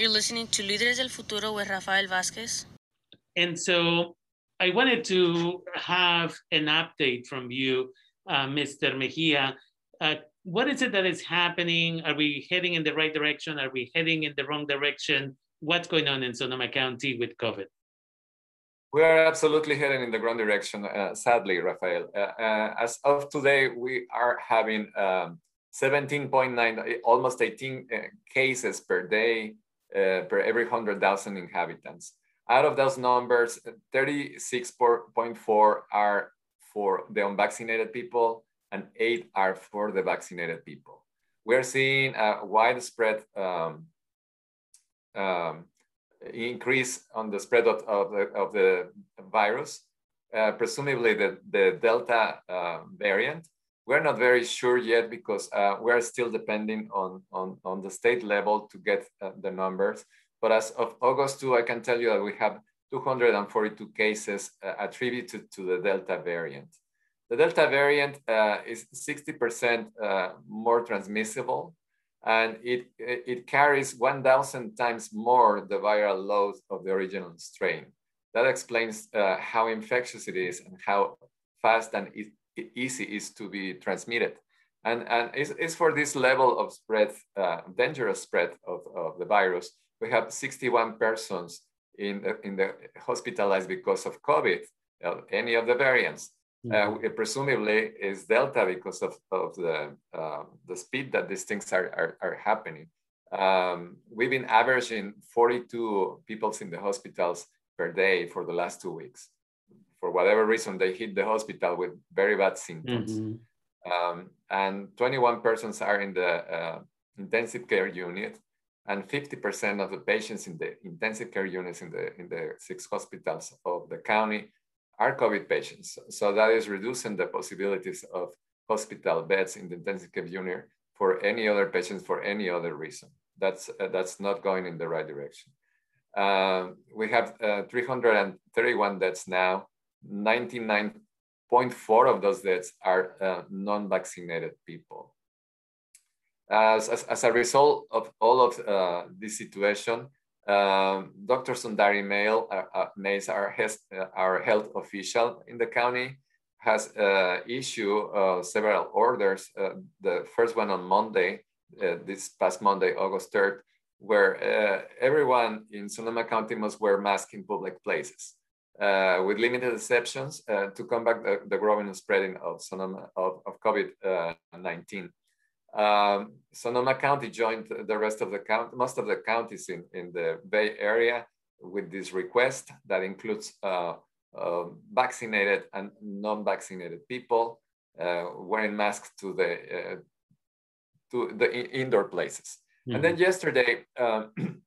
You're listening to Líderes del Futuro with Rafael Vázquez. And so I wanted to have an update from you, uh, Mr. Mejia. Uh, what is it that is happening? Are we heading in the right direction? Are we heading in the wrong direction? What's going on in Sonoma County with COVID? We are absolutely heading in the wrong direction, uh, sadly, Rafael. Uh, uh, as of today, we are having um, 17.9, almost 18 uh, cases per day uh, per every 100,000 inhabitants. Out of those numbers, 36.4 are for the unvaccinated people and eight are for the vaccinated people. We're seeing a widespread um, um, increase on the spread of, of, the, of the virus, uh, presumably the, the Delta uh, variant. We're not very sure yet because uh, we're still depending on, on, on the state level to get uh, the numbers. But as of August 2, I can tell you that we have 242 cases uh, attributed to the Delta variant. The Delta variant uh, is 60% uh, more transmissible and it, it carries 1,000 times more the viral load of the original strain. That explains uh, how infectious it is and how fast and easy is to be transmitted. And, and it's, it's for this level of spread, uh, dangerous spread of, of the virus. We have 61 persons in the, in the hospitalized because of COVID, uh, any of the variants. Uh, presumably is delta because of, of the, uh, the speed that these things are, are, are happening. Um, we've been averaging 42 people in the hospitals per day for the last two weeks. For whatever reason, they hit the hospital with very bad symptoms. Mm-hmm. Um, and 21 persons are in the uh, intensive care unit, and 50% of the patients in the intensive care units in the, in the six hospitals of the county are COVID patients. So that is reducing the possibilities of hospital beds in the intensive care unit for any other patients for any other reason. That's, uh, that's not going in the right direction. Um, we have uh, 331 deaths now. 99.4 of those deaths are uh, non-vaccinated people. As, as, as, a result of all of uh, this situation, um, Dr. Sundari Mase, uh, uh, our, uh, our health official in the county, has uh, issued several orders. The first one on Monday, this past Monday, August 3rd, where everyone in Sonoma County must wear masks in public places. With limited exceptions to combat the, the growing and spreading of, Sonoma, of, of COVID-19. Um, Sonoma County joined the rest of the county, most of the counties in, in the Bay Area with this request that includes uh, uh, vaccinated and non-vaccinated people uh, wearing masks to the uh, to the indoor places. Mm-hmm. And then mm-hmm. yesterday, um,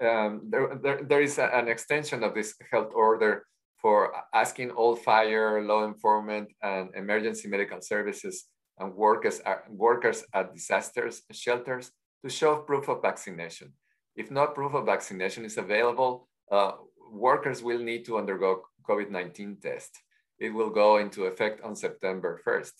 um, there, there, there is a, an extension of this health order for asking all fire, law enforcement, and emergency medical services and workers, are, workers at disasters shelters to show proof of vaccination. If not proof of vaccination is available, uh, workers will need to undergo COVID-19 test. It will go into effect on September 1st.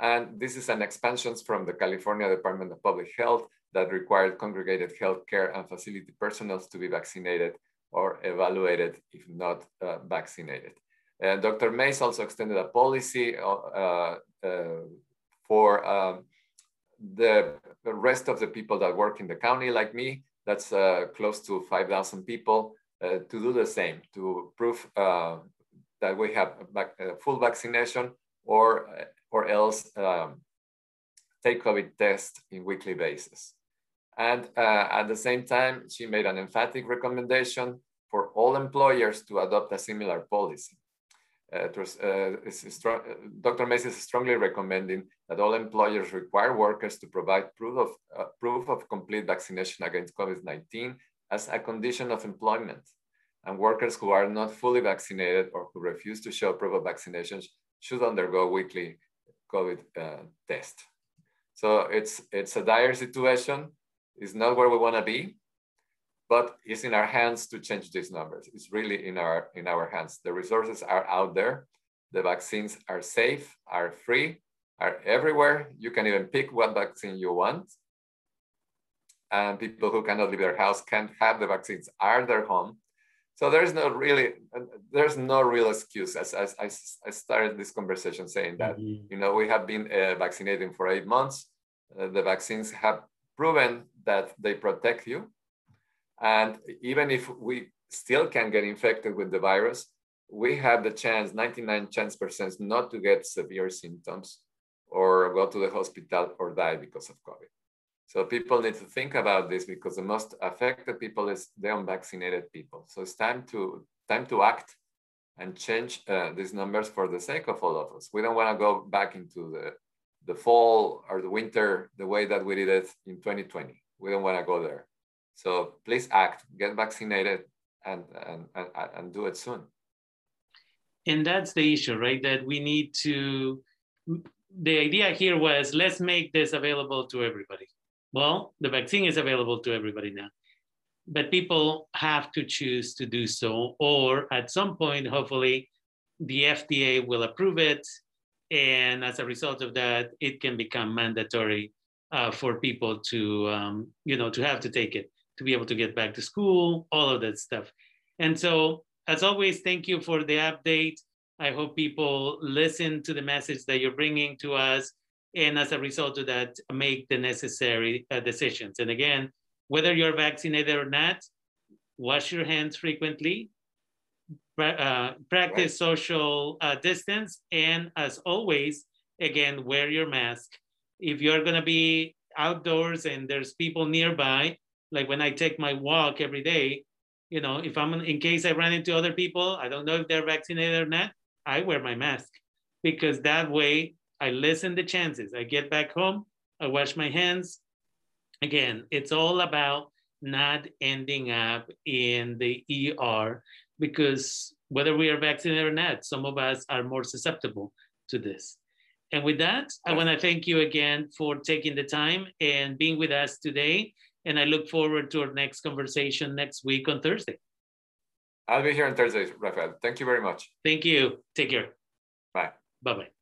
And this is an expansion from the California Department of Public Health that required congregated healthcare and facility personnel to be vaccinated or evaluated if not uh, vaccinated. And Dr. Mase also extended a policy uh, uh, for um, the, rest of the people that work in the county, like me, that's uh, close to 5,000 people, uh, to do the same, to prove that we have uh, full vaccination or, or else um, take COVID test in weekly basis. And uh, at the same time, she made an emphatic recommendation for all employers to adopt a similar policy. Uh, uh, Dr. Mase is strongly recommending that all employers require workers to provide proof of, uh, proof of complete vaccination against COVID-19 as a condition of employment. And workers who are not fully vaccinated or who refuse to show proof of vaccinations should undergo weekly COVID uh, test. So it's, it's a dire situation. It's not where we wanna be, but it's in our hands to change these numbers. It's really in our, in our hands. The resources are out there. The vaccines are safe, are free, are everywhere. You can even pick what vaccine you want. and people who cannot leave their house can't have the vaccines are their home. So there's no really, there's no real excuse. As, as I, I started this conversation saying that, mm-hmm. you know, we have been uh, vaccinating for eight months. Uh, the vaccines have proven that they protect you. And even if we still can get infected with the virus, we have the chance, 99 chance percent, not to get severe symptoms or go to the hospital or die because of COVID. So people need to think about this because the most affected people is the unvaccinated people. So it's time to time to act and change uh, these numbers for the sake of all of us. We don't want to go back into the the fall or the winter the way that we did it in 2020. We don't want to go there. So please act, get vaccinated, and and and, and do it soon. And that's the issue, right? That we need to. The idea here was let's make this available to everybody well, the vaccine is available to everybody now, but people have to choose to do so, or at some point, hopefully, the FDA will approve it. And as a result of that, it can become mandatory uh, for people to, um, you know, to have to take it, to be able to get back to school, all of that stuff. And so, as always, thank you for the update. I hope people listen to the message that you're bringing to us and as a result of that, make the necessary uh, decisions. And again, whether you're vaccinated or not, wash your hands frequently, uh, practice right. social uh, distance, and as always, again, wear your mask. If you're gonna be outdoors and there's people nearby, like when I take my walk every day, you know, if I'm in case I run into other people, I don't know if they're vaccinated or not, I wear my mask because that way I lessen the chances. I get back home, I wash my hands. Again, it's all about not ending up in the ER because whether we are vaccinated or not, some of us are more susceptible to this. And with that, I want to thank you again for taking the time and being with us today. And I look forward to our next conversation next week on Thursday. I'll be here on Thursday, Rafael. Thank you very much. Thank you. Take care. Bye. Bye bye.